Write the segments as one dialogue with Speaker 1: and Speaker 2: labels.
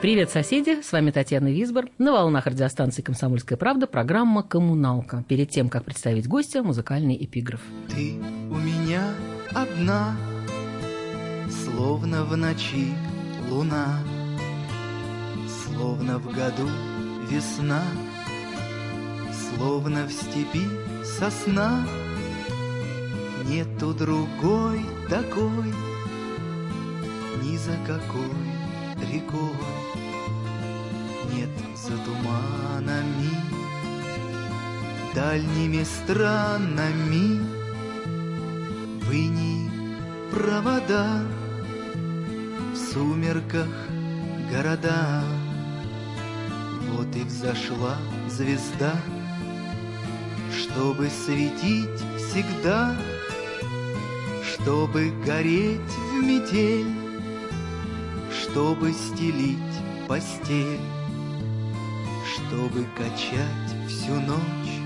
Speaker 1: Привет, соседи! С вами Татьяна Висбор. На волнах радиостанции «Комсомольская правда» программа «Коммуналка». Перед тем, как представить гостя, музыкальный эпиграф.
Speaker 2: Ты у меня одна, словно в ночи луна, словно в году весна, словно в степи сосна. Нету другой такой, ни за какой рекой нет за туманами, дальними странами. Выни провода в сумерках города. Вот и взошла звезда, чтобы светить всегда, чтобы гореть в метель, чтобы стелить постель чтобы качать всю ночь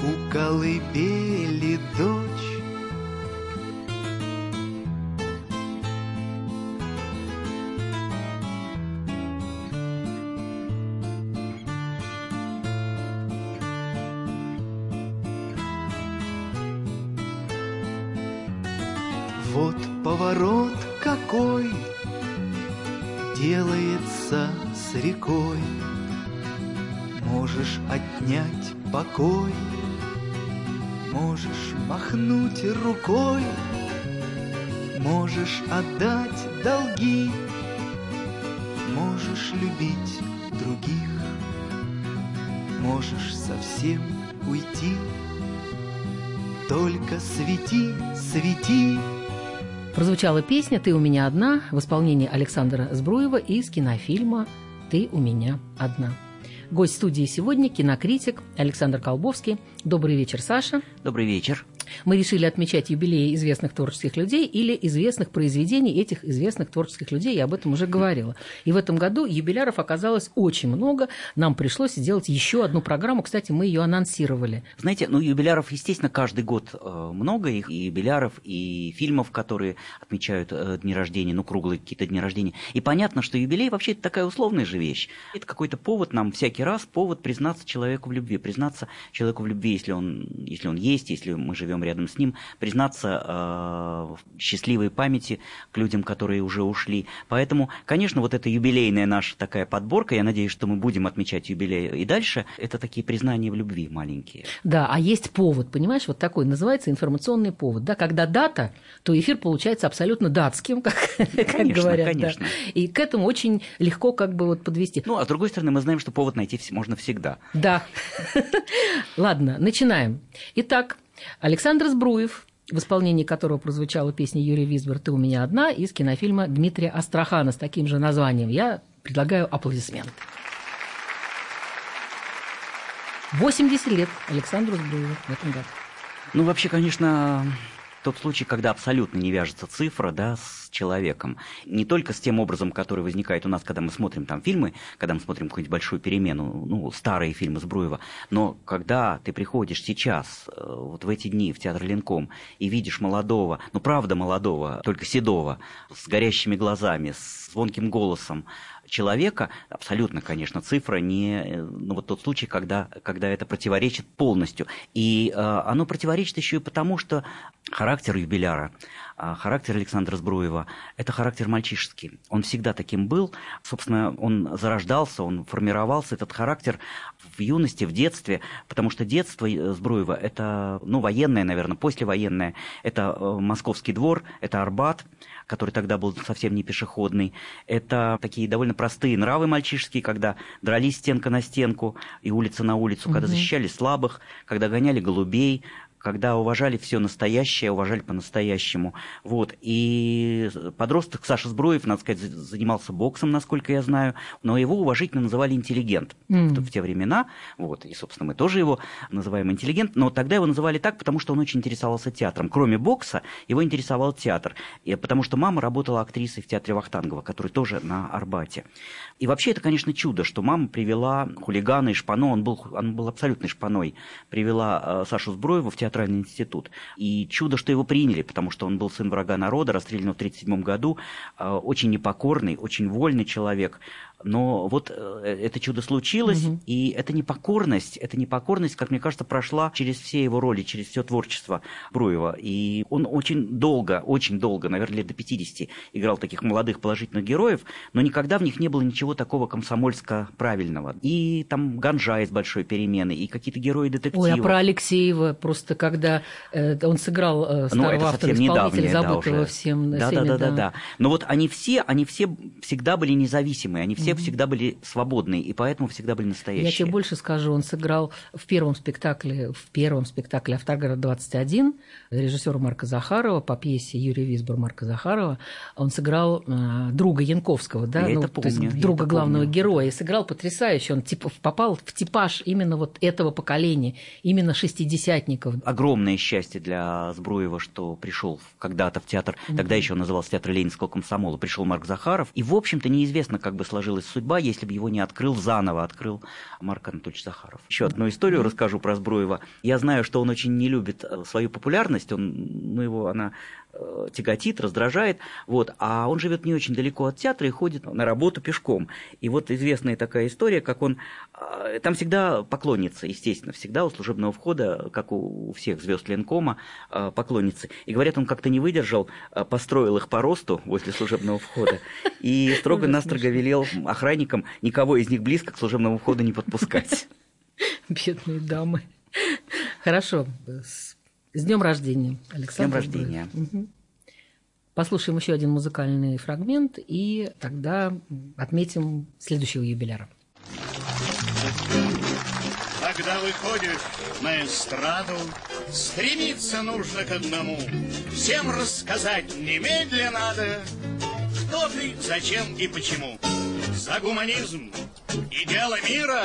Speaker 2: у колыбели дочь. Махнуть рукой, Можешь отдать долги, Можешь любить других, Можешь совсем уйти, Только свети, свети.
Speaker 1: Прозвучала песня «Ты у меня одна» в исполнении Александра Сбруева из кинофильма «Ты у меня одна». Гость студии сегодня – кинокритик Александр Колбовский. Добрый вечер, Саша.
Speaker 3: Добрый вечер.
Speaker 1: Мы решили отмечать юбилеи известных творческих людей или известных произведений этих известных творческих людей, я об этом уже говорила. И в этом году юбиляров оказалось очень много. Нам пришлось сделать еще одну программу. Кстати, мы ее анонсировали.
Speaker 3: Знаете, ну, юбиляров, естественно, каждый год э, много их, и юбиляров, и фильмов, которые отмечают э, дни рождения, ну, круглые какие-то дни рождения. И понятно, что юбилей вообще это такая условная же вещь. Это какой-то повод нам всякий раз, повод признаться человеку в любви, признаться человеку в любви, если он, если он есть, если мы живем рядом с ним, признаться э, в счастливой памяти к людям, которые уже ушли. Поэтому, конечно, вот эта юбилейная наша такая подборка, я надеюсь, что мы будем отмечать юбилей и дальше, это такие признания в любви маленькие.
Speaker 1: Да, а есть повод, понимаешь, вот такой, называется информационный повод. Да, когда дата, то эфир получается абсолютно датским, как, конечно, как говорят.
Speaker 3: Конечно.
Speaker 1: Да. И к этому очень легко как бы вот подвести.
Speaker 3: Ну, а с другой стороны, мы знаем, что повод найти можно всегда.
Speaker 1: Да. Ладно, начинаем. Итак, Александр Сбруев, в исполнении которого прозвучала песня Юрия Висбор «Ты у меня одна» из кинофильма Дмитрия Астрахана с таким же названием. Я предлагаю аплодисменты. 80 лет Александру Сбруеву в этом году.
Speaker 3: Ну, вообще, конечно, тот случай, когда абсолютно не вяжется цифра да, с человеком. Не только с тем образом, который возникает у нас, когда мы смотрим там фильмы, когда мы смотрим какую-нибудь большую перемену, ну, старые фильмы Сбруева, но когда ты приходишь сейчас, э, вот в эти дни в театр Ленком, и видишь молодого, ну, правда молодого, только седого, с горящими глазами, с звонким голосом, человека, абсолютно, конечно, цифра не э, ну, вот тот случай, когда, когда это противоречит полностью. И э, оно противоречит еще и потому, что характер юбиляра, э, характер Александра Сбруева – это характер мальчишеский. Он всегда таким был. Собственно, он зарождался, он формировался, этот характер в юности, в детстве, потому что детство э, Сбруева – это, ну, военное, наверное, послевоенное. Это э, Московский двор, это Арбат, который тогда был совсем не пешеходный. Это такие довольно простые нравы мальчишеские, когда дрались стенка на стенку и улица на улицу, угу. когда защищали слабых, когда гоняли голубей, когда уважали все настоящее, уважали по-настоящему. Вот. И подросток Саша Збруев, надо сказать, занимался боксом, насколько я знаю, но его уважительно называли интеллигент mm. в, в те времена. Вот. И, собственно, мы тоже его называем интеллигент, но тогда его называли так, потому что он очень интересовался театром. Кроме бокса, его интересовал театр, и, потому что мама работала актрисой в театре Вахтангова, который тоже на Арбате. И вообще это, конечно, чудо, что мама привела хулигана и шпано, он был, он был абсолютной шпаной, привела э, Сашу Зброева в театральный институт. И чудо, что его приняли, потому что он был сын врага народа, расстрелян в 1937 году, э, очень непокорный, очень вольный человек, но вот э, это чудо случилось, угу. и эта непокорность, эта непокорность, как мне кажется, прошла через все его роли, через все творчество Бруева. И он очень долго, очень долго, наверное, лет до 50 играл таких молодых положительных героев, но никогда в них не было ничего такого комсомольско-правильного. И там Ганжа из «Большой перемены», и какие-то герои детектива.
Speaker 1: Ой, а про Алексеева просто, когда э, он сыграл э, старого ну, автора, исполнителя, забытого да, всем.
Speaker 3: Да, всеми, да, да, да, да. Но вот они все, они все всегда были независимые, они все все всегда были свободные, и поэтому всегда были настоящие.
Speaker 1: Я тебе больше скажу, он сыграл в первом спектакле, в первом спектакле «Автогород-21» режиссера Марка Захарова по пьесе Юрия Висбор Марка Захарова. Он сыграл э, друга Янковского, да,
Speaker 3: я
Speaker 1: ну,
Speaker 3: это помню,
Speaker 1: то есть друга главного помню. героя. И сыграл потрясающе. Он типа попал в типаж именно вот этого поколения, именно шестидесятников.
Speaker 3: Огромное счастье для Збруева, что пришел когда-то в театр, mm-hmm. тогда еще он назывался театр Ленинского комсомола, пришел Марк Захаров. И, в общем-то, неизвестно, как бы сложилось сложилась судьба, если бы его не открыл заново, открыл Марк Анатольевич Захаров. Еще одну историю расскажу про Збруева. Я знаю, что он очень не любит э, свою популярность, он, ну, его она Э, тяготит, раздражает, вот, а он живет не очень далеко от театра и ходит на работу пешком. И вот известная такая история, как он, э, там всегда поклонница, естественно, всегда у служебного входа, как у всех звезд Ленкома, э, поклонницы. И говорят, он как-то не выдержал, построил их по росту возле служебного входа и строго-настрого велел охранникам никого из них близко к служебному входу не подпускать.
Speaker 1: Бедные дамы. Хорошо, с днем рождения, Александр.
Speaker 3: С днем рождения. Угу.
Speaker 1: Послушаем еще один музыкальный фрагмент и тогда отметим следующего юбиляра.
Speaker 4: Когда выходишь на эстраду, стремиться нужно к одному. Всем рассказать немедленно надо, кто ты, зачем и почему. За гуманизм и дело мира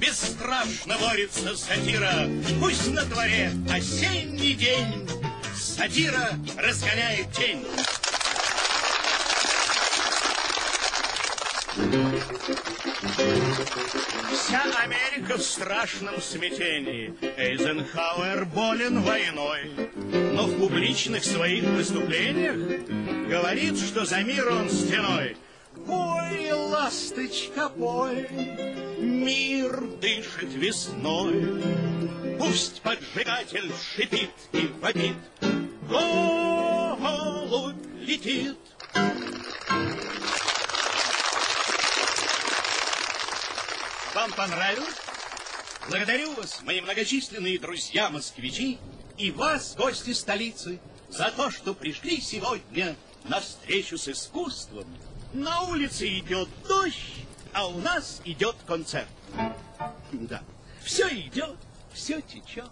Speaker 4: Бесстрашно борется сатира, Пусть на дворе осенний день, Сатира разгоняет тень. Вся Америка в страшном смятении. Эйзенхауэр болен войной, но в публичных своих выступлениях говорит, что за мир он стеной. Пой, ласточка, пой, мир дышит весной. Пусть поджигатель шипит и вопит, голубь летит. Вам понравилось? Благодарю вас, мои многочисленные друзья-москвичи, и вас, гости столицы, за то, что пришли сегодня на встречу с искусством. На улице идет дождь, а у нас идет концерт. Да, все идет, все течет.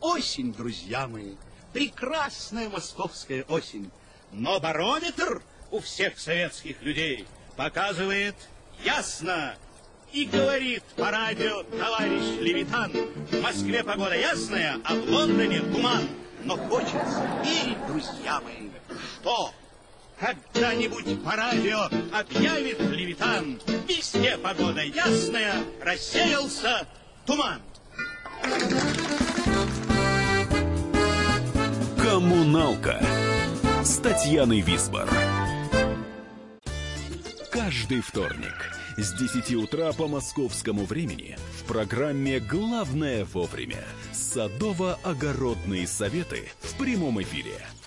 Speaker 4: Осень, друзья мои, прекрасная московская осень. Но барометр у всех советских людей показывает ясно и говорит по радио товарищ Левитан, в Москве погода ясная, а в Лондоне туман. Но хочется верить, друзья мои, что когда-нибудь по радио объявит Левитан. Везде погода ясная, рассеялся туман.
Speaker 5: Коммуналка с Татьяной Висбор. Каждый вторник с 10 утра по московскому времени в программе «Главное вовремя» садово-огородные советы в прямом эфире –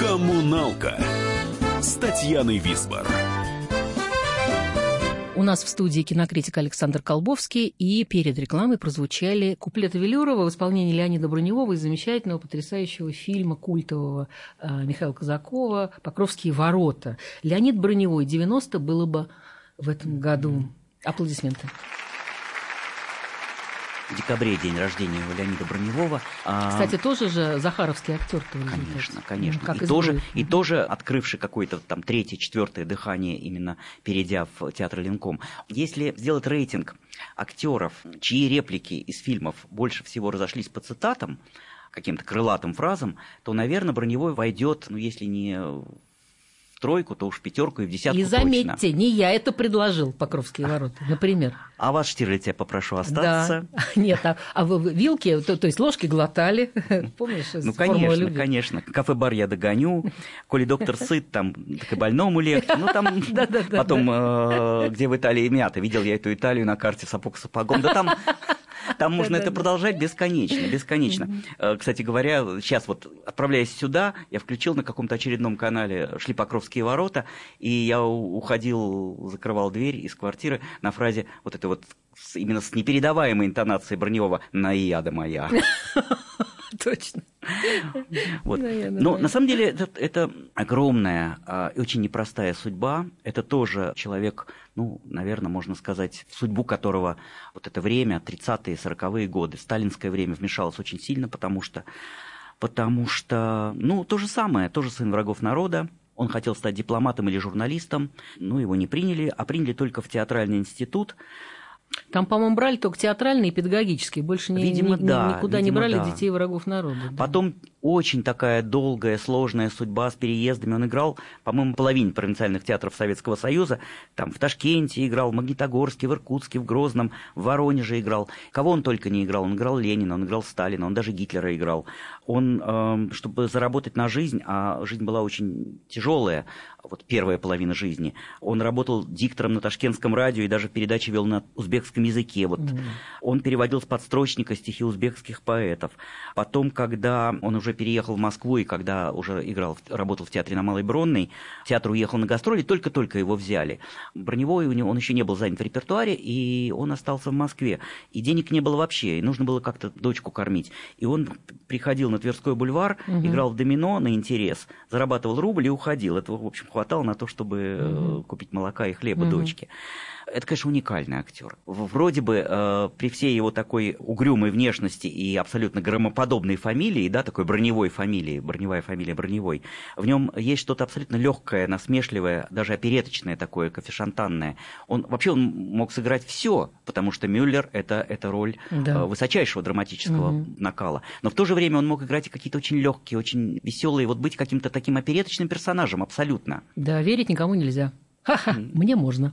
Speaker 5: Коммуналка с Татьяной Висбор.
Speaker 1: У нас в студии кинокритик Александр Колбовский, и перед рекламой прозвучали куплеты Велюрова в исполнении Леонида Броневого из замечательного, потрясающего фильма культового э, Михаила Казакова «Покровские ворота». Леонид Броневой, 90 было бы в этом году. Аплодисменты.
Speaker 3: Декабре день рождения у Леонида Броневого. А,
Speaker 1: Кстати, тоже же захаровский актер.
Speaker 3: Конечно, конечно.
Speaker 1: Как
Speaker 3: и, тоже, и тоже открывший какое-то там третье, четвертое дыхание, именно перейдя в театр Ленком. Если сделать рейтинг актеров, чьи реплики из фильмов больше всего разошлись по цитатам, каким-то крылатым фразам, то, наверное, Броневой войдет, ну, если не в тройку, то уж в пятерку и в десятку
Speaker 1: И
Speaker 3: точно.
Speaker 1: заметьте, не я это предложил, Покровские ворота, например.
Speaker 3: А вас, Штирлиц, я попрошу остаться.
Speaker 1: Да. Нет, а, а вы вилки, то, то есть ложки глотали, помнишь? из
Speaker 3: Ну,
Speaker 1: «Формулы
Speaker 3: конечно,
Speaker 1: любви»?
Speaker 3: конечно. Кафе-бар я догоню. Коли доктор сыт, там так и больному легче. Ну, там потом, э, где в Италии мята. Видел я эту Италию на карте сапог сапогом. Да там... Там можно это продолжать бесконечно, бесконечно. Э, Кстати говоря, сейчас вот отправляясь сюда, я включил на каком-то очередном канале «Шли Покровские ворота», и я уходил, закрывал дверь из квартиры на фразе вот это вот именно с непередаваемой интонацией Броневого «Наияда моя».
Speaker 1: Точно.
Speaker 3: Вот.
Speaker 1: Да, я
Speaker 3: Но
Speaker 1: думаю.
Speaker 3: на самом деле это, это огромная а, и очень непростая судьба. Это тоже человек, ну, наверное, можно сказать, в судьбу которого вот это время, 30-е, 40-е годы, сталинское время вмешалось очень сильно, потому что, потому что, ну, то же самое, тоже сын врагов народа. Он хотел стать дипломатом или журналистом, но его не приняли, а приняли только в театральный институт.
Speaker 1: Там, по-моему, брали только театральные и педагогические, больше
Speaker 3: Видимо,
Speaker 1: ни- ни-
Speaker 3: да,
Speaker 1: никуда не
Speaker 3: видимо,
Speaker 1: брали
Speaker 3: да.
Speaker 1: детей врагов народа. да.
Speaker 3: Потом очень такая долгая, сложная судьба с переездами. Он играл, по-моему, половине провинциальных театров Советского Союза. Там в Ташкенте играл, в Магнитогорске, в Иркутске, в Грозном, в Воронеже играл. Кого он только не играл. Он играл Ленина, он играл Сталина, он даже Гитлера играл. Он, эм, чтобы заработать на жизнь, а жизнь была очень тяжелая, вот первая половина жизни, он работал диктором на ташкентском радио и даже передачи вел на узбекском языке. Вот он переводил с подстрочника стихи узбекских поэтов. Потом, когда он уже переехал в Москву и когда уже играл, работал в театре на Малой Бронной, театр уехал на гастроли, только-только его взяли. Броневой у него, он еще не был занят в репертуаре, и он остался в Москве. И денег не было вообще, и нужно было как-то дочку кормить. И он приходил на Тверской бульвар, играл в домино на интерес, зарабатывал рубль и уходил. Этого, в общем, хватало на то, чтобы э, купить молока и хлеба дочке. Это, конечно, уникальный актер. Вроде бы э, при всей его такой угрюмой внешности и абсолютно громоподобной фамилии, да, такой броневой фамилии, броневая фамилия броневой, в нем есть что-то абсолютно легкое, насмешливое, даже опереточное такое, кофешантанное. Он вообще он мог сыграть все, потому что Мюллер это, это роль
Speaker 1: Да.
Speaker 3: э, высочайшего драматического накала. Но в то же время он мог играть и какие-то очень легкие, очень веселые, вот быть каким-то таким опереточным персонажем абсолютно.
Speaker 1: Да, верить никому нельзя. Ха-ха, мне можно.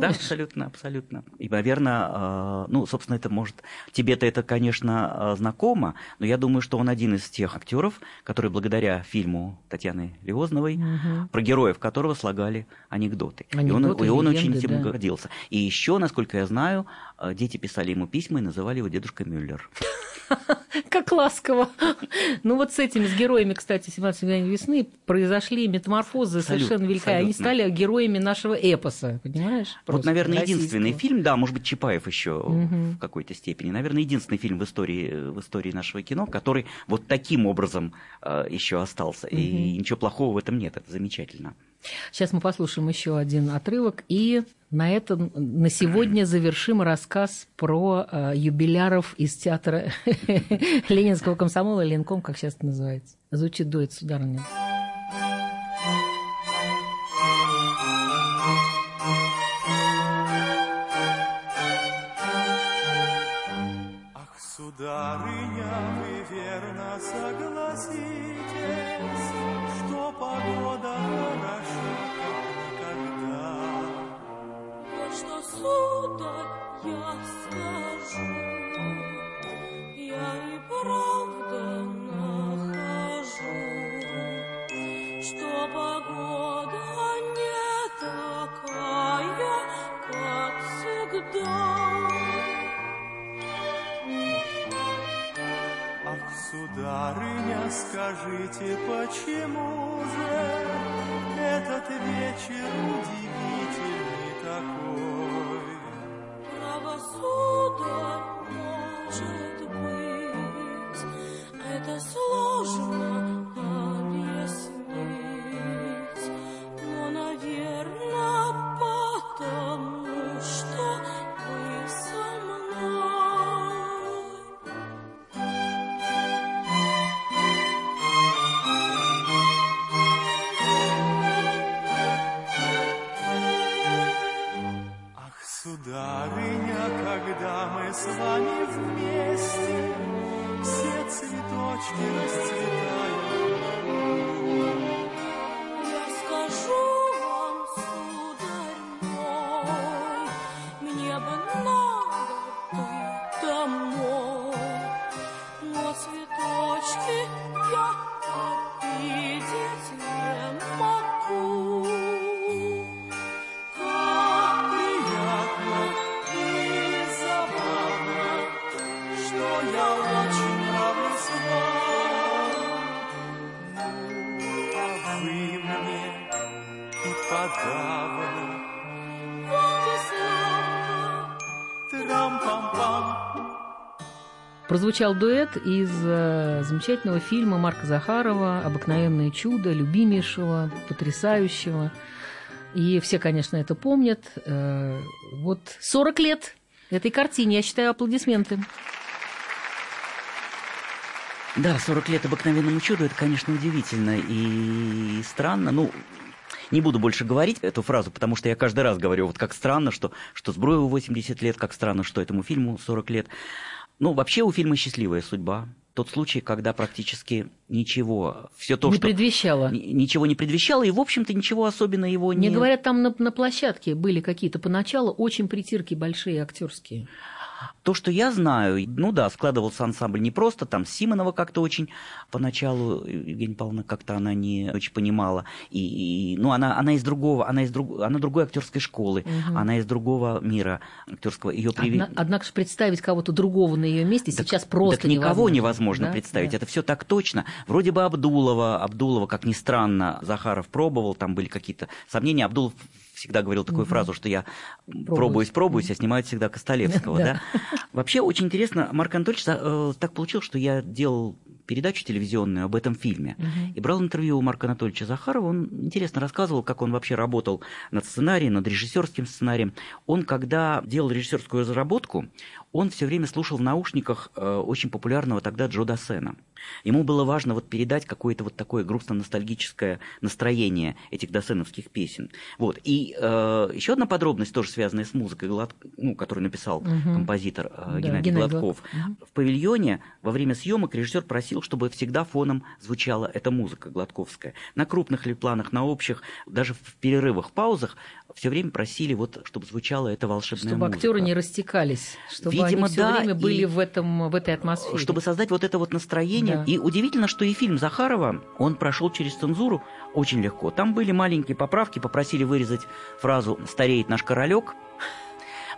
Speaker 3: Да, абсолютно, абсолютно. И, наверное, ну, собственно, это может... Тебе-то это, конечно, э, знакомо, но я думаю, что он один из тех актеров, которые благодаря фильму Татьяны Левозновой, про героев которого слагали анекдоты. и он,
Speaker 1: Анекдоты,
Speaker 3: и он очень
Speaker 1: легенды,
Speaker 3: этим
Speaker 1: да.
Speaker 3: гордился. И еще, насколько я знаю, э, дети писали ему письма и называли его дедушка Мюллер.
Speaker 1: Как ласково. Ну вот с этими, с героями, кстати, 17 мгновений весны произошли метаморфозы
Speaker 3: Абсолютно,
Speaker 1: совершенно великая. Они стали героями нашего эпоса, понимаешь?
Speaker 3: Вот,
Speaker 1: Просто
Speaker 3: наверное,
Speaker 1: российского.
Speaker 3: единственный фильм, да, может быть, Чапаев еще
Speaker 1: Мгм.
Speaker 3: в какой-то степени, наверное, единственный фильм в истории, в истории нашего кино, который вот таким образом э, еще остался. И ничего плохого в этом нет, это замечательно.
Speaker 1: Сейчас мы послушаем еще один отрывок, и на этом на сегодня завершим рассказ про э, юбиляров из театра Ленинского комсомола, Ленком, как сейчас это называется. Звучит дует, сударыня.
Speaker 6: Ах, сударыня, вы верно согласитесь, что погода хороша, как никогда.
Speaker 7: Вот что, сударь, я скажу, я и правда нахожу, что погода не такая, как всегда.
Speaker 6: Сударыня, скажите, почему же этот вечер удивительный такой?
Speaker 7: Право, сударь, может быть, это сложно
Speaker 1: Прозвучал дуэт из э, замечательного фильма Марка Захарова «Обыкновенное чудо», любимейшего, потрясающего. И все, конечно, это помнят. Э, вот 40 лет этой картине, я считаю, аплодисменты.
Speaker 3: Да, 40 лет обыкновенному чуду, это, конечно, удивительно и странно. Ну, не буду больше говорить эту фразу, потому что я каждый раз говорю, вот как странно, что, что Збруеву 80 лет, как странно, что этому фильму 40 лет. Ну, вообще у фильма счастливая судьба. Тот случай, когда практически ничего, все то,
Speaker 1: не
Speaker 3: что...
Speaker 1: предвещало.
Speaker 3: ни- Ничего не предвещало, и, в общем-то, ничего особенно его не...
Speaker 1: Мне говорят, там на, на площадке были какие-то поначалу очень притирки большие актерские.
Speaker 3: То, что я знаю, ну да, складывался ансамбль не просто, там Симонова как-то очень поначалу, Евгения Павловна как-то она не очень понимала, и, и- ну она, она из другого, она из друг, она другой актерской школы,
Speaker 1: Мгм.
Speaker 3: она из другого мира актерского, ее привели...
Speaker 1: Одна- однако же представить кого-то другого на ее месте сейчас просто
Speaker 3: так никого
Speaker 1: невозможно.
Speaker 3: невозможно
Speaker 1: Да?
Speaker 3: представить.
Speaker 1: Да.
Speaker 3: Это все так точно. Вроде бы Абдулова, Абдулова, как ни странно, Захаров пробовал, там были какие-то сомнения. Абдулов всегда говорил такую
Speaker 1: Мгм.
Speaker 3: фразу, что я пробуюсь, пробуюсь, а снимают всегда Костолевского.
Speaker 1: Да.
Speaker 3: Вообще очень интересно, Марк Анатольевич, э, так получилось, что я делал передачу телевизионную об этом фильме.
Speaker 1: Мгм.
Speaker 3: И брал интервью у Марка Анатольевича Захарова. Он интересно рассказывал, как он вообще работал над сценарием, над режиссерским сценарием. Он, когда делал режиссерскую разработку, он все время слушал в наушниках э, очень популярного тогда Джо Дассена. Ему было важно вот передать какое-то вот такое грустно-ностальгическое настроение этих дассеновских песен. Вот. И э, еще одна подробность, тоже связанная с музыкой, Глад- ну, которую написал
Speaker 1: Мгм.
Speaker 3: композитор э,
Speaker 1: Да,
Speaker 3: Геннадий,
Speaker 1: Геннадий
Speaker 3: Гладков.
Speaker 1: Гладков. Мгм.
Speaker 3: В павильоне во время съемок режиссер просил, чтобы всегда фоном звучала эта музыка гладковская. На крупных ли планах, на общих, даже в перерывах, паузах все время просили, вот, чтобы звучала эта волшебная
Speaker 1: Чтобы
Speaker 3: музыка.
Speaker 1: актеры не растекались, чтобы
Speaker 3: Видимо,
Speaker 1: они все
Speaker 3: да,
Speaker 1: время были
Speaker 3: и-
Speaker 1: в, этом, в этой атмосфере.
Speaker 3: Чтобы создать вот это вот настроение.
Speaker 1: Да.
Speaker 3: И удивительно, что и фильм Захарова, он прошел через цензуру очень легко. Там были маленькие поправки, попросили вырезать фразу «стареет наш королек»,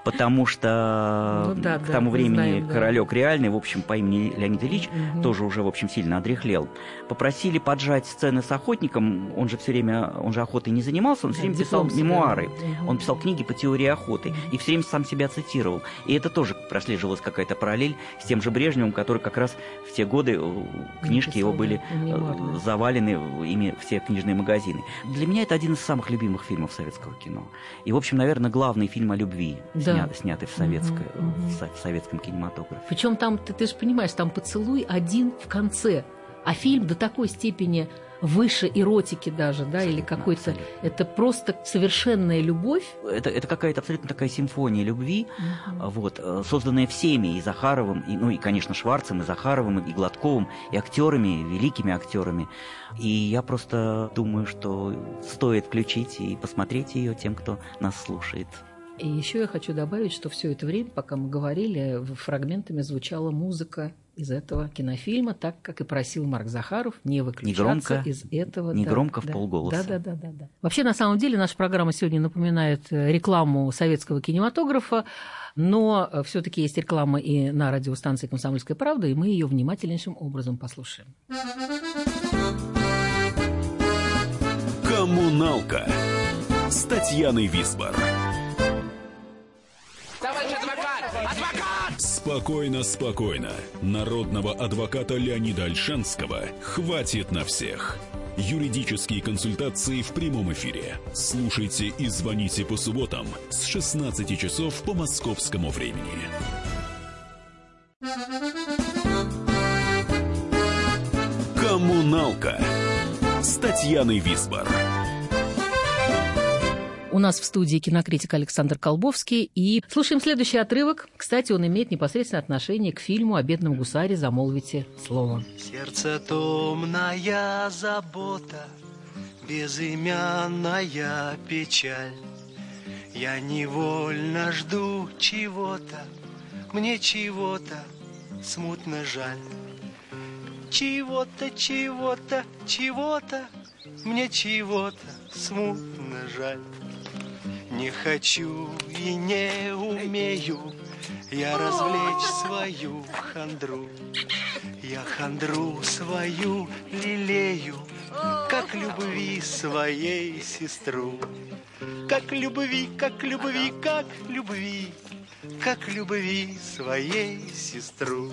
Speaker 3: потому что
Speaker 1: Ну да,
Speaker 3: к
Speaker 1: да,
Speaker 3: тому времени
Speaker 1: знаем, да.
Speaker 3: королек реальный, в общем, по имени Леонид Ильич,
Speaker 1: Мгм.
Speaker 3: тоже уже, в общем, сильно одрехлел. Попросили поджать сцены с охотником, он же все время, он же охотой не занимался, он все время писал
Speaker 1: себе,
Speaker 3: мемуары, он писал книги по теории охоты и все время сам себя цитировал. И это тоже прослеживалась какая-то параллель с тем же Брежневым, который как раз в те годы э, книжки его были
Speaker 1: мемуары.
Speaker 3: э, завалены ими все книжные магазины. Для меня это один из самых любимых фильмов советского кино. И, в общем, наверное, главный фильм о любви,
Speaker 1: Да.
Speaker 3: Сня- снятый в, советской-
Speaker 1: мгм.
Speaker 3: в в советском кинематографе.
Speaker 1: Причем там, ты, ты же понимаешь, там поцелуй один в конце, а фильм до такой степени выше эротики даже, да, или какой-то...
Speaker 3: абсолютно.
Speaker 1: Это просто совершенная любовь.
Speaker 3: Это, это какая-то абсолютно такая симфония любви,
Speaker 1: Мгм.
Speaker 3: вот, э, созданная всеми, и Захаровым, и, ну и, конечно, Шварцем, и Захаровым, и Гладковым, и актерами, великими актерами. И я просто думаю, что стоит включить и посмотреть ее тем, кто нас слушает.
Speaker 1: И еще я хочу добавить, что все это время, пока мы говорили, фрагментами звучала музыка из этого кинофильма, так как и просил Марк Захаров не выключаться
Speaker 3: Негромко,
Speaker 1: из этого.
Speaker 3: негромко в
Speaker 1: да,
Speaker 3: полголоса.
Speaker 1: Да, да, да, да, да. Вообще, на самом деле, наша программа сегодня напоминает э, рекламу советского кинематографа. Но все-таки есть реклама и на радиостанции «Комсомольская правда», и мы ее внимательнейшим образом послушаем.
Speaker 5: Коммуналка с Татьяной Висбор. Спокойно, спокойно. Народного адвоката Леонида Альшанского хватит на всех. Юридические консультации в прямом эфире. Слушайте и звоните по субботам с 16 часов по московскому времени. Коммуналка с Татьяной Висбор.
Speaker 1: У нас в студии кинокритик Александр Колбовский. И слушаем следующий отрывок. Кстати, он имеет непосредственное отношение к фильму «О бедном гусаре. Замолвите слово».
Speaker 8: Сердце томная забота, безымянная печаль. Я невольно жду чего-то, мне чего-то смутно жаль. Чего-то, чего-то, чего-то, мне чего-то смутно жаль. Не хочу и не умею я развлечь свою хандру. Я хандру свою лелею, как любви своей сестру. Как любви, как любви, как любви, как любви своей сестру.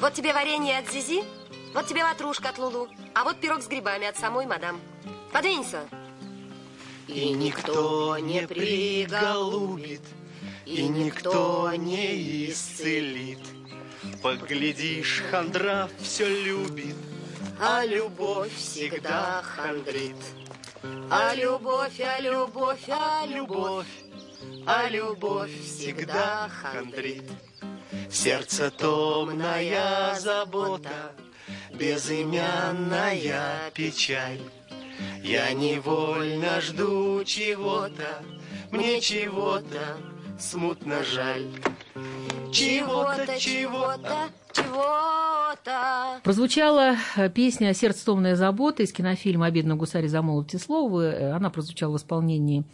Speaker 9: Вот тебе варенье от Зизи, вот тебе ватрушка от Лулу, а вот пирог с грибами от самой мадам. Подвинься.
Speaker 8: И никто не приголубит, и никто не исцелит. Поглядишь, хандра все любит, а любовь всегда хандрит.
Speaker 9: А любовь, а любовь, а
Speaker 8: любовь, а любовь всегда хандрит. Сердце томная забота, безымянная печаль. Я невольно жду чего-то, мне чего-то смутно жаль. Чего-то, чего-то,
Speaker 9: чего-то.
Speaker 1: Прозвучала э, песня «Сердце томная забота» из кинофильма «О бедном гусаре замолвите слово». Э, Она прозвучала в исполнении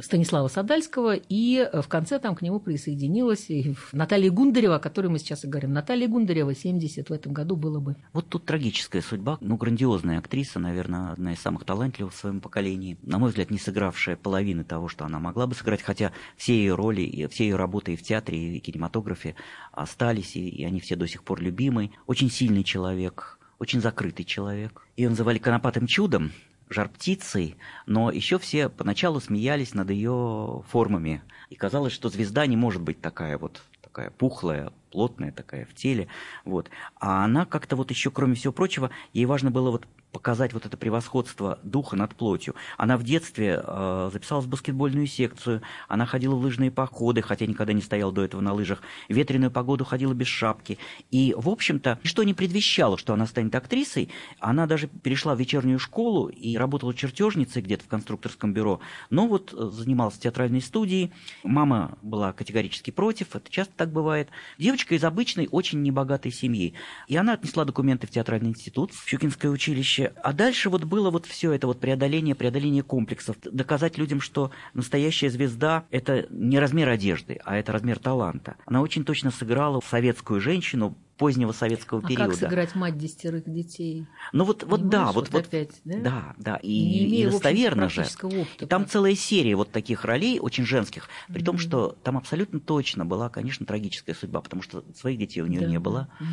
Speaker 1: Станислава Садальского, и э, в конце там к нему присоединилась и Наталья Гундарева, о которой мы сейчас и говорим. Наталья Гундарева, 70 в этом году было бы.
Speaker 3: Вот тут трагическая судьба. Ну, грандиозная актриса, наверное, одна из самых талантливых в своем поколении. На мой взгляд, не сыгравшая половины того, что она могла бы сыграть, хотя все ее роли, и все ее работы и в театре, и в кинематографе остались, и, и они все до сих пор любимы. Очень сильный человек, очень закрытый человек. Ее называли конопатым чудом, жар птицей, но еще все поначалу смеялись над ее формами. И казалось, что звезда не может быть такая вот такая пухлая, плотная такая в теле. Вот. А она как-то вот еще, кроме всего прочего, ей важно было вот показать вот это превосходство духа над плотью. Она в детстве э, записалась в баскетбольную секцию, она ходила в лыжные походы, хотя никогда не стояла до этого на лыжах, в ветреную погоду ходила без шапки. И, в общем-то, ничто не предвещало, что она станет актрисой. Она даже перешла в вечернюю школу и работала чертежницей где-то в конструкторском бюро, но вот э, занималась театральной студии. Мама была категорически против, это часто так бывает. Девочка из обычной, очень небогатой семьи. И она отнесла документы в театральный институт, в Щукинское училище, а дальше вот было вот все это вот преодоление, преодоление комплексов, доказать людям, что настоящая звезда – это не размер одежды, а это размер таланта. Она очень точно сыграла советскую женщину позднего советского
Speaker 1: а
Speaker 3: периода.
Speaker 1: как сыграть мать десятерых детей?
Speaker 3: Ну вот, вот да, вот, вот
Speaker 1: опять, да?
Speaker 3: да, да, и,
Speaker 1: Не
Speaker 3: и достоверно же.
Speaker 1: Опыта,
Speaker 3: и там целая серия вот таких ролей, очень женских, при mm-hmm. том, что там абсолютно точно была, конечно, трагическая судьба, потому что своих детей у нее
Speaker 1: да.
Speaker 3: не было.
Speaker 1: Mm-hmm.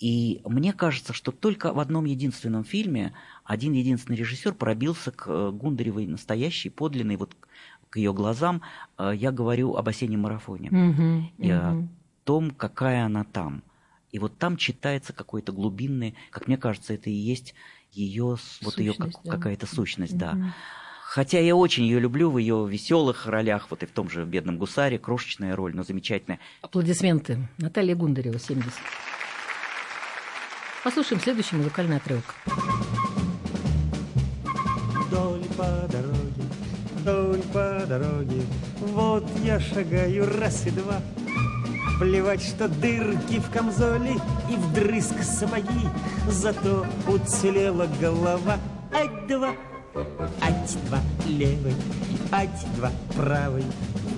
Speaker 3: И мне кажется, что только в одном единственном фильме один единственный режиссер пробился к э, Гундаревой настоящей, подлинной, вот к ее глазам. Я говорю об осеннем марафоне.
Speaker 1: Mm-hmm.
Speaker 3: И о том, какая она там. И вот там читается какой-то глубинный, как мне кажется, это и есть ее, вот ее как, да. какая-то сущность, mm-hmm. да. Хотя я очень ее люблю в ее веселых ролях, вот и в том же «Бедном гусаре», крошечная роль, но замечательная.
Speaker 1: Аплодисменты. Наталья Гундарева, 70. Послушаем следующий музыкальный отрывок.
Speaker 10: Вдоль по дороге, вдоль по дороге, вот я шагаю раз и два. Плевать, что дырки в камзоле и вдрызг сапоги, зато уцелела голова. Ать-два, ать-два левый, ать-два правый.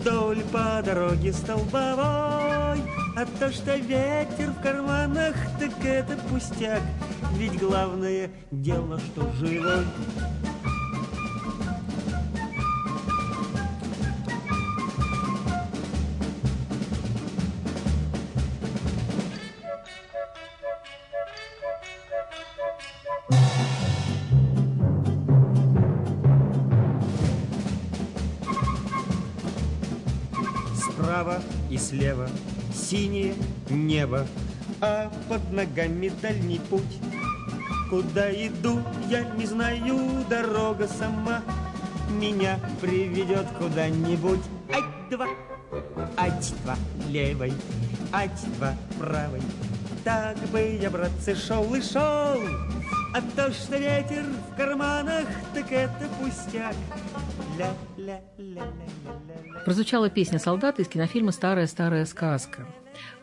Speaker 10: вдоль по дороге столбовой. А то, что ветер в карманах, так это пустяк. Ведь главное дело, что живой. Справа и слева синее небо, а под ногами дальний путь. Куда иду, я не знаю, дорога сама меня приведет куда-нибудь. Ать-два, ать-два левой, ать-два правой. Так бы я, братцы, шел и шел, а то, что ветер в карманах, так это пустяк.
Speaker 1: Прозвучала песня «Солдаты» из кинофильма «Старая-старая сказка»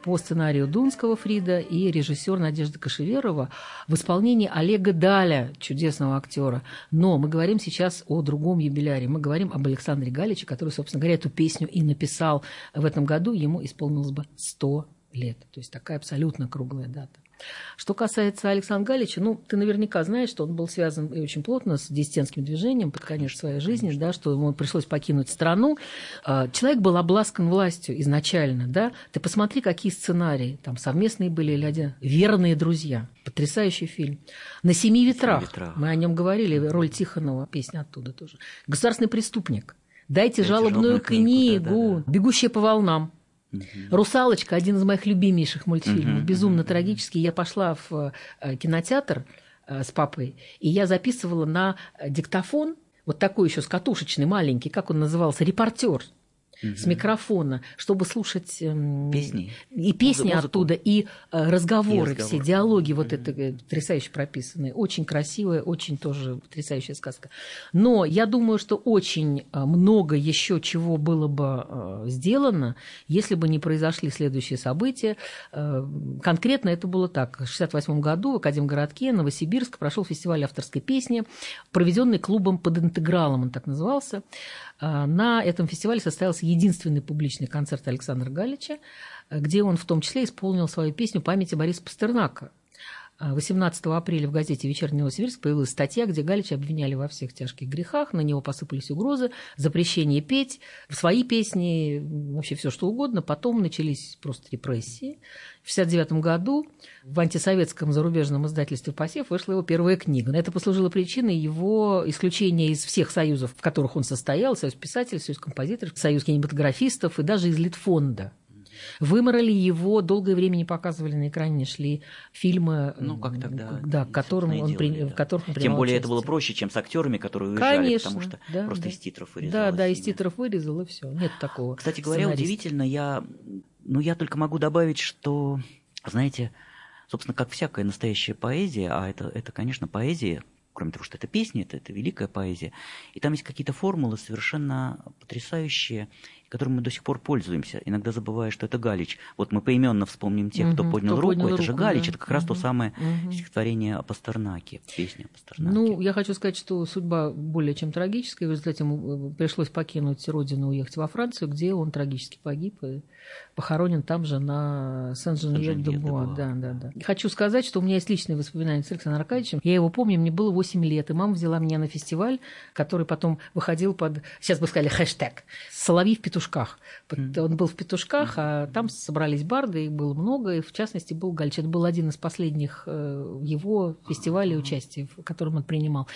Speaker 1: по сценарию Дунского Фрида и режиссер Надежда Кашеверова в исполнении Олега Даля, чудесного актера. Но мы говорим сейчас о другом юбиляре. Мы говорим об Александре Галиче, который, собственно говоря, эту песню и написал в этом году. Ему исполнилось бы 100 лет. То есть такая абсолютно круглая дата. Что касается Александра Галича, ну, ты наверняка знаешь, что он был связан и очень плотно с диссидентским движением под конец своей жизни, да, что ему пришлось покинуть страну. А, Человек был обласкан властью изначально, да. Ты посмотри, какие сценарии, там совместные были или один. «Верные друзья», потрясающий фильм. «На семи ветрах»,
Speaker 3: ветрах.
Speaker 1: мы о нем говорили, роль Тихонова, песня оттуда тоже. «Государственный преступник», «Дайте,
Speaker 3: «Дайте
Speaker 1: жалобную
Speaker 3: жалобную книгу»,
Speaker 1: книгу»,
Speaker 3: да-да-да.
Speaker 1: «Бегущая по волнам». «Русалочка» – один из моих любимейших мультфильмов,
Speaker 3: Мгм,
Speaker 1: безумно трагический. Я пошла в э, кинотеатр э, с папой, и я записывала на э, диктофон, вот такой еще с катушечный, маленький, как он назывался, репортер с микрофона, чтобы слушать эм,
Speaker 3: Песни.
Speaker 1: и песни
Speaker 3: Музыку.
Speaker 1: оттуда, и э, разговоры,
Speaker 3: И разговоры.
Speaker 1: все диалоги вот это э, потрясающе прописанные. Очень красивая, очень тоже потрясающая сказка. Но я думаю, что очень э, много еще чего было бы сделано, если бы не произошли следующие события. Конкретно это было так. В 1968 году в Академгородке Новосибирск прошел фестиваль авторской песни, проведенный клубом под интегралом, он так назывался. А, На этом фестивале состоялся единственный публичный концерт Александра Галича, где он в том числе исполнил свою песню «Памяти Бориса Пастернака». А 18 апреля в газете «Вечерний Новосибирск» появилась статья, где Галича обвиняли во всех тяжких грехах, на него посыпались угрозы, запрещение петь, свои песни, вообще все что угодно. Потом начались просто репрессии. В 1969 году в антисоветском зарубежном издательстве «Посев» вышла его первая книга. Это послужило причиной его исключения из всех союзов, в которых он состоял, Союз писателей, Союз композиторов, Союз кинематографистов и даже из Литфонда. Выморали его, долгое время не показывали на экране, не шли фильмы,
Speaker 3: Ну, как тогда.
Speaker 1: да, к которым он, при-
Speaker 3: делали,
Speaker 1: в
Speaker 3: да.
Speaker 1: которых он
Speaker 3: Тем более это было
Speaker 1: участие.
Speaker 3: проще, чем с актерами, которые уезжали,
Speaker 1: Конечно,
Speaker 3: потому что
Speaker 1: да,
Speaker 3: просто
Speaker 1: да.
Speaker 3: из титров
Speaker 1: Да,
Speaker 3: вырезалось
Speaker 1: да, из титров вырезал, и все. Нет такого.
Speaker 3: Кстати говоря,
Speaker 1: сценариста.
Speaker 3: удивительно, я, ну, я только могу добавить, что, знаете, собственно, как всякая настоящая поэзия, а это, это конечно, поэзия, кроме того, что это песни, это, это великая поэзия, и там есть какие-то формулы совершенно потрясающие, которыми мы до сих пор пользуемся, иногда забывая, что это Галич. Вот мы поименно вспомним тех, кто поднял
Speaker 1: кто
Speaker 3: руку,
Speaker 1: поднял
Speaker 3: это же Галич,
Speaker 1: да.
Speaker 3: это как раз то самое стихотворение о Пастернаке, песня о Пастернаке.
Speaker 1: Ну, я хочу сказать, что судьба более чем трагическая. В результате ему э, пришлось покинуть родину, уехать во Францию, где он трагически погиб и похоронен там же на Сен-Женье-де-Буа. Да, да, да. Хочу сказать, что у меня есть личные воспоминания с Александром Аркадьевичем. Я его помню, мне было 8 лет, и мама взяла меня на фестиваль, который потом выходил под, сейчас бы сказали, хэштег «Соловьи в петушках». Он был в петушках, а там собрались барды, их было много, и в частности был Гальч. Это был один из последних э, его фестивалей участия, в котором он принимал.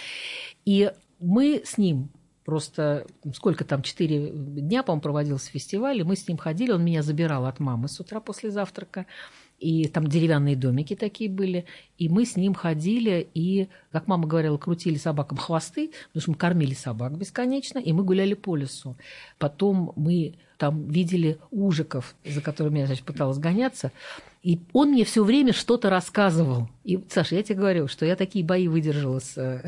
Speaker 1: И мы с ним просто сколько там, четыре дня, по-моему, проводился фестиваль, и мы с ним ходили, он меня забирал от мамы с утра после завтрака, и там деревянные домики такие были, и мы с ним ходили, и, как мама говорила, крутили собакам хвосты, потому что мы кормили собак бесконечно, и мы гуляли по лесу. Потом мы там видели ужиков, за которыми я, значит, пыталась гоняться, и он мне все время что-то рассказывал. И, Саша, я тебе говорю, что я такие бои выдержала с, э,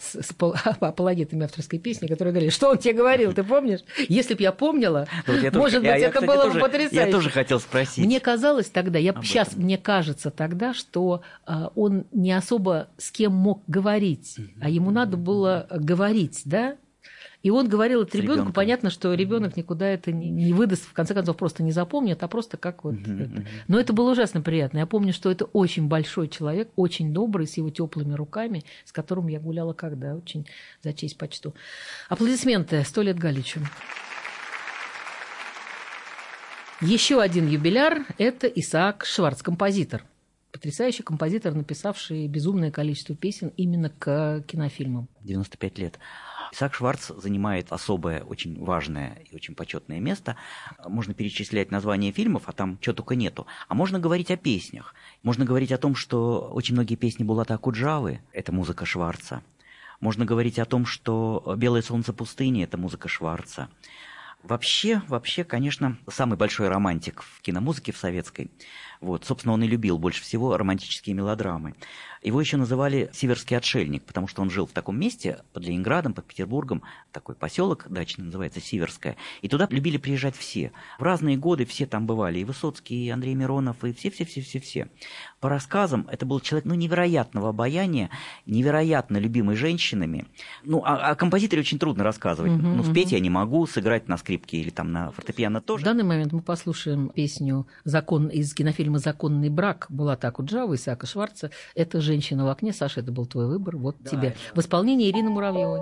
Speaker 1: с, с пол- апологетами авторской песни, которые говорили, что он тебе говорил, ты помнишь? Если бы я помнила,
Speaker 3: Вот я тоже-
Speaker 1: может быть,
Speaker 3: я- я,
Speaker 1: это
Speaker 3: кстати,
Speaker 1: было
Speaker 3: тоже-
Speaker 1: бы потрясающе.
Speaker 3: Я тоже хотел спросить.
Speaker 1: Мне казалось тогда, я сейчас
Speaker 3: этом.
Speaker 1: мне кажется тогда, что а, он не особо с кем мог говорить, а ему надо было говорить, да? И он говорил это ребенку, понятно, что ребенок никуда это не, не выдаст, в конце концов, просто не запомнит, а просто как вот.
Speaker 3: Мгм,
Speaker 1: это. Но это было ужасно приятно. Я помню, что это очень большой человек, очень добрый, с его теплыми руками, с которым я гуляла когда, очень за честь почту. Аплодисменты. Сто лет Галичу. Еще один юбиляр – это Исаак Шварц, композитор. Потрясающий композитор, написавший безумное количество песен именно к кинофильмам.
Speaker 3: 95 лет. Исаак Шварц занимает особое, очень важное и очень почетное место. Можно перечислять названия фильмов, а там чего только нету. А можно говорить о песнях. Можно говорить о том, что очень многие песни Булата Акуджавы – это музыка Шварца. Можно говорить о том, что «Белое солнце пустыни» – это музыка Шварца. Вообще, вообще, конечно, самый большой романтик в киномузыке в советской. Вот, собственно, он и любил больше всего романтические мелодрамы. Его еще называли «Сиверский отшельник», потому что он жил в таком месте, под Ленинградом, под Петербургом, такой поселок дачный называется Сиверское. И туда любили приезжать все. В разные годы все там бывали. И Высоцкий, и Андрей Миронов, и все-все-все-все-все. По рассказам, это был человек ну, невероятного обаяния, невероятно любимый женщинами. Ну, о, о композиторе очень трудно рассказывать.
Speaker 1: Мгм,
Speaker 3: ну, спеть
Speaker 1: мгм.
Speaker 3: я не могу, сыграть на скрипке или там на фортепиано
Speaker 1: В
Speaker 3: тоже.
Speaker 1: данный момент мы послушаем песню «Закон» из кинофильма «Законный брак» Булата Акуджава и Исаака Шварца. Это «Женщина в окне». Саша, это был твой выбор. Вот тебе. В исполнении Ирины Муравьевой.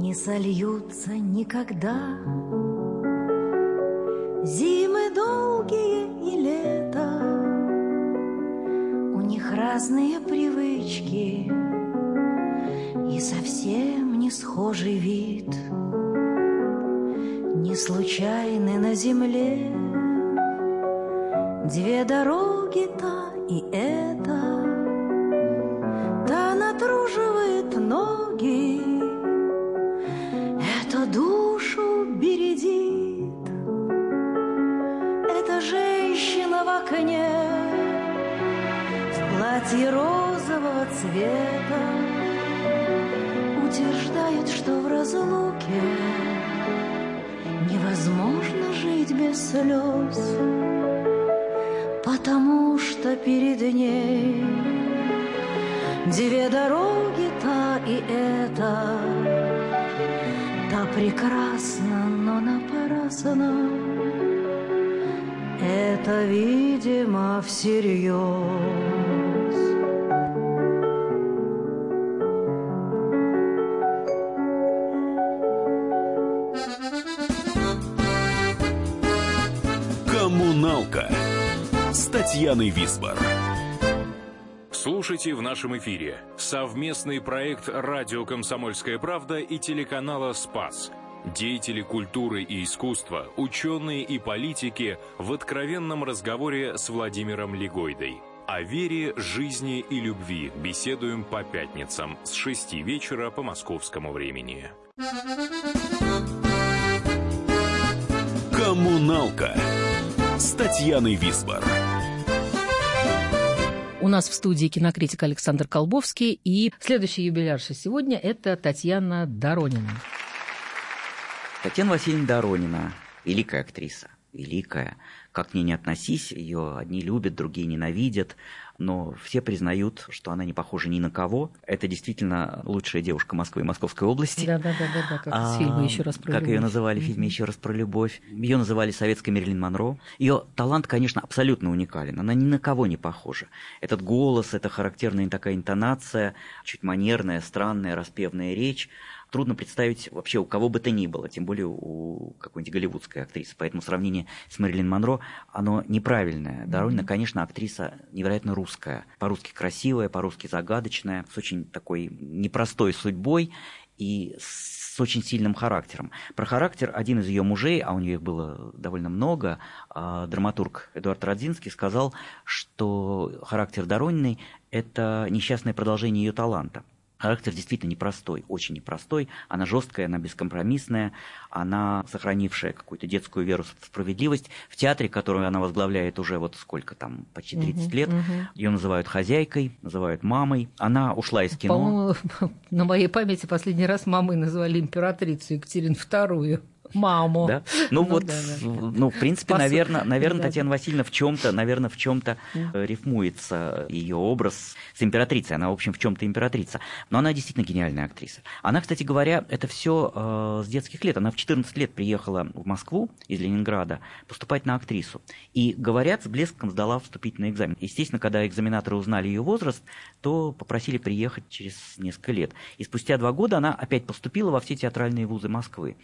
Speaker 11: Не сольются никогда Зимы долгие и лето. У них разные привычки И совсем не схожий вид. Не случайны на земле Две дороги, та и эта. Та натруживает ноги. Это душу бередит, женщина в окне в платье розового цвета утверждает, что в разлуке невозможно жить без слез, потому что перед ней две дороги, та и эта. Та прекрасна, но напрасно Это, видимо, всерьез
Speaker 5: Коммуналка с Татьяной Висбор.
Speaker 12: Слушайте в нашем эфире совместный проект «Радио Комсомольская правда» и телеканала «Спас». Деятели культуры и искусства, ученые и политики в откровенном разговоре с Владимиром Легойдой. О вере, жизни и любви беседуем по пятницам с 6 вечера по московскому времени.
Speaker 5: Коммуналка с Татьяной Висбор.
Speaker 1: У нас в студии кинокритик Александр Колбовский. И следующий юбилярша сегодня – это Татьяна Доронина.
Speaker 3: Татьяна Васильевна Доронина, великая актриса, великая. Как к ней не относись, ее одни любят, другие ненавидят, но все признают, что она не похожа ни на кого. Это действительно лучшая девушка Москвы и Московской области.
Speaker 1: Да, да, да, да, да, как из
Speaker 3: А,
Speaker 1: фильма еще раз про
Speaker 3: Как ее
Speaker 1: любовь».
Speaker 3: называли в фильме «Еще раз про любовь». Ее называли советской Мерлин Монро. Ее талант, конечно, абсолютно уникален. Она ни на кого не похожа. Этот голос, эта характерная такая интонация, чуть манерная, странная, распевная речь. Трудно представить вообще у кого бы то ни было, тем более у какой-нибудь голливудской актрисы. Поэтому сравнение с Мерлин Монро, оно неправильное. Доронина, конечно, актриса невероятно русская. По-русски красивая, по-русски загадочная, с очень такой непростой судьбой и с очень сильным характером. Про характер один из ее мужей, а у нее их было довольно много, а, драматург Эдуард Родзинский сказал, что характер Дорониной – это несчастное продолжение ее таланта. Характер действительно непростой, очень непростой. Она жесткая, она бескомпромиссная, она сохранившая какую-то детскую веру в справедливость. В театре, который она возглавляет уже вот сколько там, почти 30
Speaker 1: Мгм,
Speaker 3: лет,
Speaker 1: мгм.
Speaker 3: ее называют хозяйкой, называют мамой. Она ушла из кино.
Speaker 1: По-моему, на моей памяти последний раз мамой называли императрицу Екатерину II. Маму.
Speaker 3: Да? Ну, вот, ну, в принципе,
Speaker 1: По су-
Speaker 3: наверное, наверное,
Speaker 1: Да.
Speaker 3: Татьяна Васильевна в чем-то, наверное, в чем-то рифмуется ее образ с императрицей. Она, в общем, в чем-то императрица. Но она действительно гениальная актриса. Она, кстати говоря, это все с детских лет. Она в 14 лет приехала в Москву из Ленинграда поступать на актрису. И, говорят, с блеском сдала вступительный экзамен. Естественно, когда экзаменаторы узнали ее возраст, то попросили приехать через несколько лет. И спустя два года она опять поступила во все театральные вузы Москвы.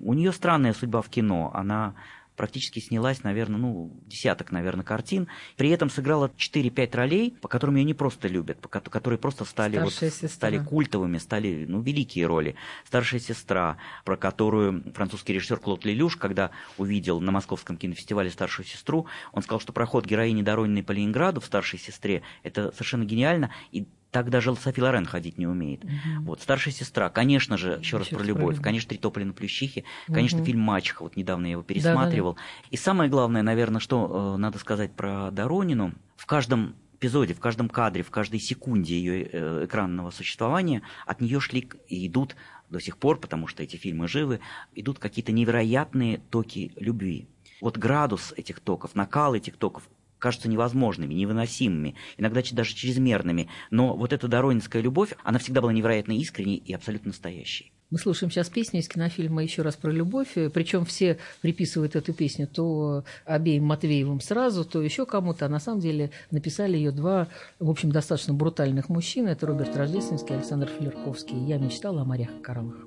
Speaker 3: У нее странная судьба в кино. Она практически снялась, наверное, ну, десяток, наверное, картин. При этом сыграла 4-5 ролей, по которым ее не просто любят, по ко- которые просто стали, вот,
Speaker 1: сестра.
Speaker 3: стали культовыми, стали, ну, великие роли. «Старшая сестра», про которую французский режиссер Клод Лелюш, когда увидел на Московском кинофестивале «Старшую сестру», он сказал, что проход героини Дорониной по Ленинграду в «Старшей сестре» — это совершенно гениально, и так даже Софи Лорен ходить не умеет. Вот, старшая сестра, конечно же, еще раз про
Speaker 1: про
Speaker 3: любовь,
Speaker 1: любовь.
Speaker 3: конечно, три тополя на плющихе, конечно,
Speaker 1: Мгм.
Speaker 3: фильм Мачеха, вот недавно я его пересматривал. И самое главное, наверное, что э, надо сказать про Доронину, в каждом эпизоде, в каждом кадре, в каждой секунде ее э, экранного существования от нее шли и идут до сих пор, потому что эти фильмы живы, идут какие-то невероятные токи любви. Вот градус этих токов, накал этих токов кажутся невозможными, невыносимыми, иногда даже чрезмерными. Но вот эта доронинская любовь, она всегда была невероятно искренней и абсолютно настоящей.
Speaker 1: Мы слушаем сейчас песню из кинофильма еще раз про любовь. Причем все приписывают эту песню то обеим Матвеевым сразу, то еще кому-то. А на самом деле написали ее два, в общем, достаточно брутальных мужчины. Это Роберт Рождественский и Александр Флерковский. Я мечтала о морях и кораллах.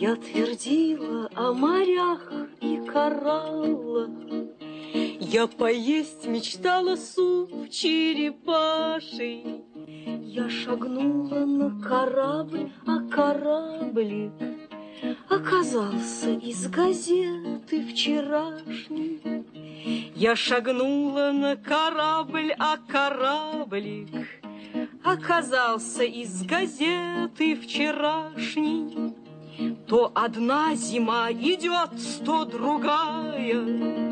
Speaker 7: Я твердила о морях и кораллах, Я поесть мечтала суп черепаший. Я шагнула на корабль, а кораблик Оказался из газеты вчерашней. Я шагнула на корабль, а кораблик Оказался из газеты вчерашней. То одна зима идет, то другая,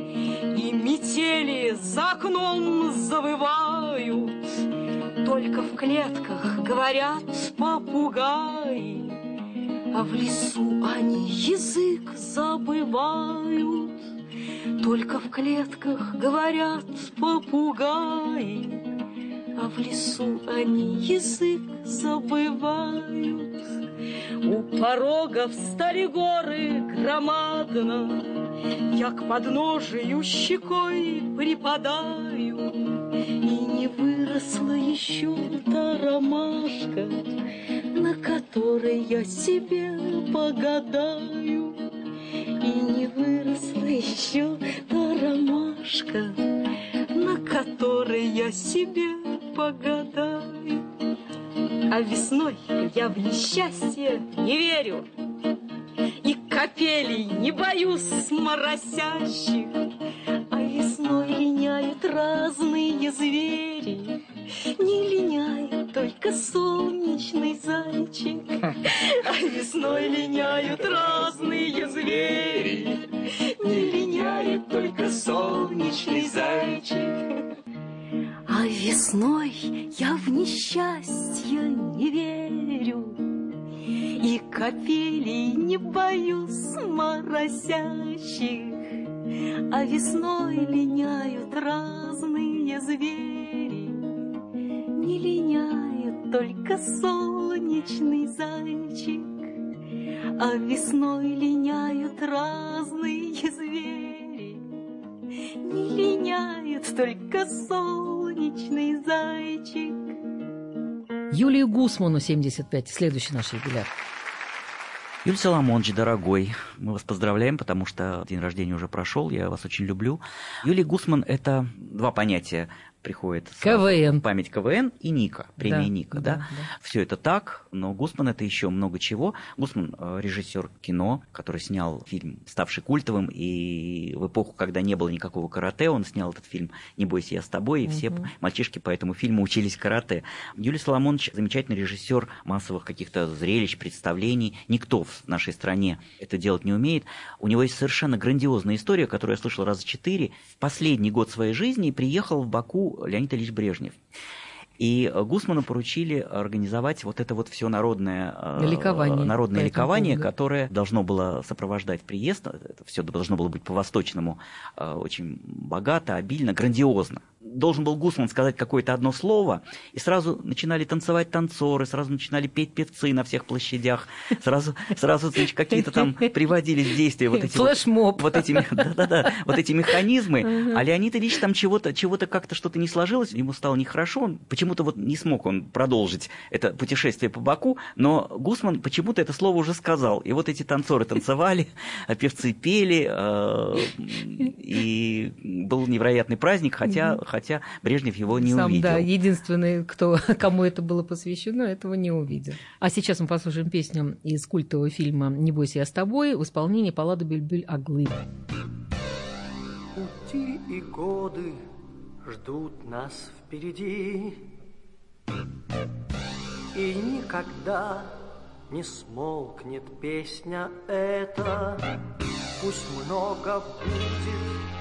Speaker 7: И метели за окном завывают. Только в клетках говорят попугаи, А в лесу они язык забывают. Только в клетках говорят попугаи, А в лесу они язык забывают. У порога встали горы громадно, Я к подножию щекой припадаю, И не выросла еще та ромашка, На которой я себе погадаю. И не выросла еще та ромашка, На которой я себе погадаю. А весной я в несчастье не верю капелей не боюсь моросящих А весной линяют разные звери. Не линяет только солнечный зайчик А весной линяют разные звери. Не линяет только солнечный зайчик а весной я в несчастье не верю И капелей не боюсь моросящих А весной линяют разные звери. Не линяет только солнечный зайчик А весной линяют разные звери. Не линяет только солнечный зайчик
Speaker 1: Юлии Гусману 75. Следующий наш юбиляр.
Speaker 3: Юль Соломонович, дорогой, мы вас поздравляем, потому что день рождения уже прошел, я вас очень люблю. Юлий Гусман – это два понятия приходит
Speaker 1: КВН.
Speaker 3: память КВН и Ника, премия
Speaker 1: Да,
Speaker 3: Ника,
Speaker 1: да,
Speaker 3: да?
Speaker 1: да.
Speaker 3: Все это так, но Гусман это еще много чего. Гусман э, режиссер кино, который снял фильм, ставший культовым, и в эпоху, когда не было никакого карате, он снял этот фильм «Не бойся, я с тобой», и все
Speaker 1: Мгм.
Speaker 3: мальчишки по этому фильму учились карате. Юлий Соломонович замечательный режиссер массовых каких-то зрелищ, представлений. Никто в нашей стране это делать не умеет. У него есть совершенно грандиозная история, которую я слышал раза четыре. В последний год своей жизни приехал в Баку Леонид Ильич Брежнев. И Гусману поручили организовать вот это вот все народное э,
Speaker 1: Ликование
Speaker 3: народное ликование,
Speaker 1: поводу.
Speaker 3: которое должно было сопровождать приезд. Это все должно было быть по-восточному э, очень богато, обильно, грандиозно. Должен был Гусман сказать какое-то одно слово, и сразу начинали танцевать танцоры, сразу начинали петь певцы на всех площадях, сразу, сразу какие-то там приводились в действие вот эти вот-
Speaker 1: Флешмоб.
Speaker 3: вот эти, да-да-да, вот эти механизмы, а Леонид Ильич там чего-то, чего-то как-то что-то не сложилось, ему стало нехорошо, он почему-то вот не смог он продолжить это путешествие по Баку, но Гусман почему-то это слово уже сказал, и вот эти танцоры танцевали, а певцы пели, э, и был невероятный праздник, хотя, хотя Брежнев его не
Speaker 1: Сам,
Speaker 3: увидел.
Speaker 1: да, единственный, кто, кому это было посвящено, этого не увидел. А сейчас мы послушаем песню из культового фильма «Не бойся, я с тобой» в исполнении Паллады Бюльбюль Аглы.
Speaker 13: Пути и годы ждут нас впереди, И никогда не смолкнет песня эта. Пусть много будет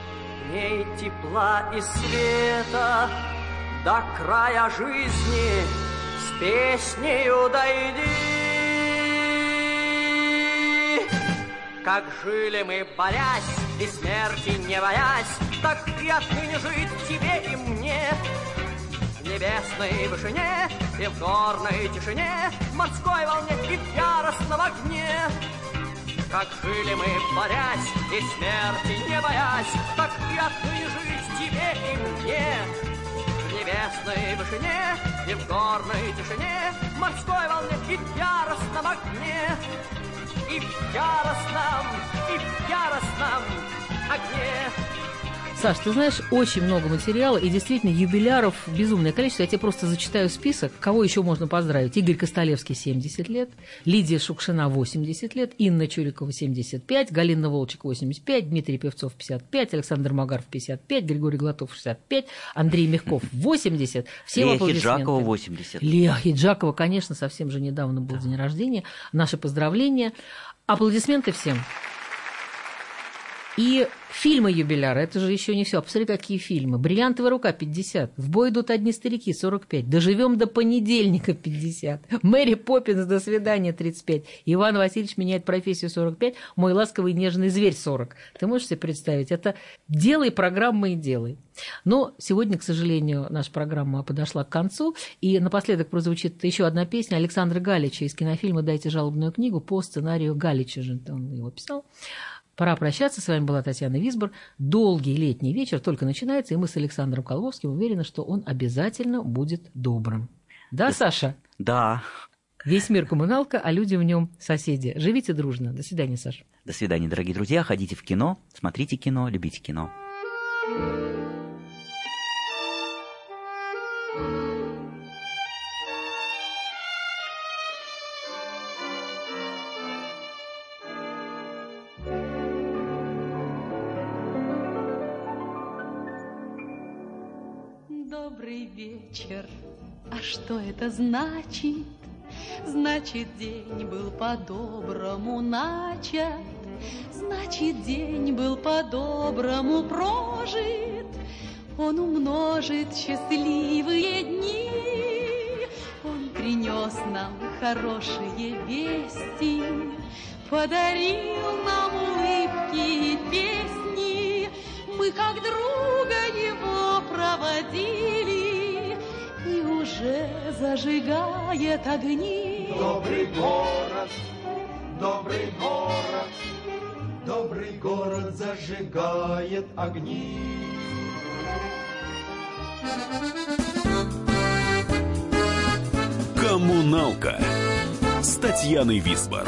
Speaker 13: в ней тепла и света, До края жизни с песнею дойди. Как жили мы, борясь и смерти не боясь, Так и отныне жить тебе и мне. В небесной вышине и в горной тишине, В морской волне и в яростном огне. Как жили мы, борясь и смерти не боясь, Так отныне жить тебе и мне. В небесной вышине и в горной тишине, В морской волне и в яростном огне и в яростном, и в яростном огне.
Speaker 1: Саш, ты знаешь, очень много материала, и действительно юбиляров безумное количество. Я тебе просто зачитаю список. Кого еще можно поздравить? Игорь Костолевский, 70 лет, Лидия Шукшина, 80 лет, Инна Чурикова, 75, Галина Волчек, 85, Дмитрий Певцов, 55, Александр Магаров, 55, Григорий Глотов, 65, Андрей Мягков, 80. Всем
Speaker 3: Лея. Хиджакова, 80.
Speaker 1: Лея Хиджакова, конечно, совсем же недавно был день рождения. Наши поздравления. Аплодисменты всем. И фильмы юбиляра, это же еще не все. Посмотри, какие фильмы. «Бриллиантовая рука» 50. «В бой идут одни старики» 45. «Доживем до понедельника» 50. «Мэри Поппинс» «До свидания» 35. «Иван Васильевич меняет профессию» 45. «Мой ласковый нежный зверь» 40. Ты можешь себе представить? Это делай программы и делай. Но сегодня, к сожалению, наша программа подошла к концу. И напоследок прозвучит еще одна песня Александра Галича из кинофильма «Дайте жалобную книгу» по сценарию Галича же он его писал. Пора прощаться. С вами была Татьяна Висбор. Долгий летний вечер только начинается, и мы с Александром Коловским уверены, что он обязательно будет добрым. Да, Саша?
Speaker 3: Да.
Speaker 1: Весь мир коммуналка, а люди в нем соседи. Живите дружно. До свидания, Саша.
Speaker 3: До свидания, дорогие друзья. Ходите в кино, смотрите кино, любите кино.
Speaker 14: Добрый что это значит? Значит, день был по-доброму начат. Значит, день был по-доброму прожит. Он умножит счастливые дни. Он принес нам хорошие вести. Подарил нам улыбки и песни. Мы как друга его проводили уже зажигает огни
Speaker 8: Добрый город, добрый город, добрый город зажигает огни.
Speaker 5: Коммуналка с Татьяной Висбор.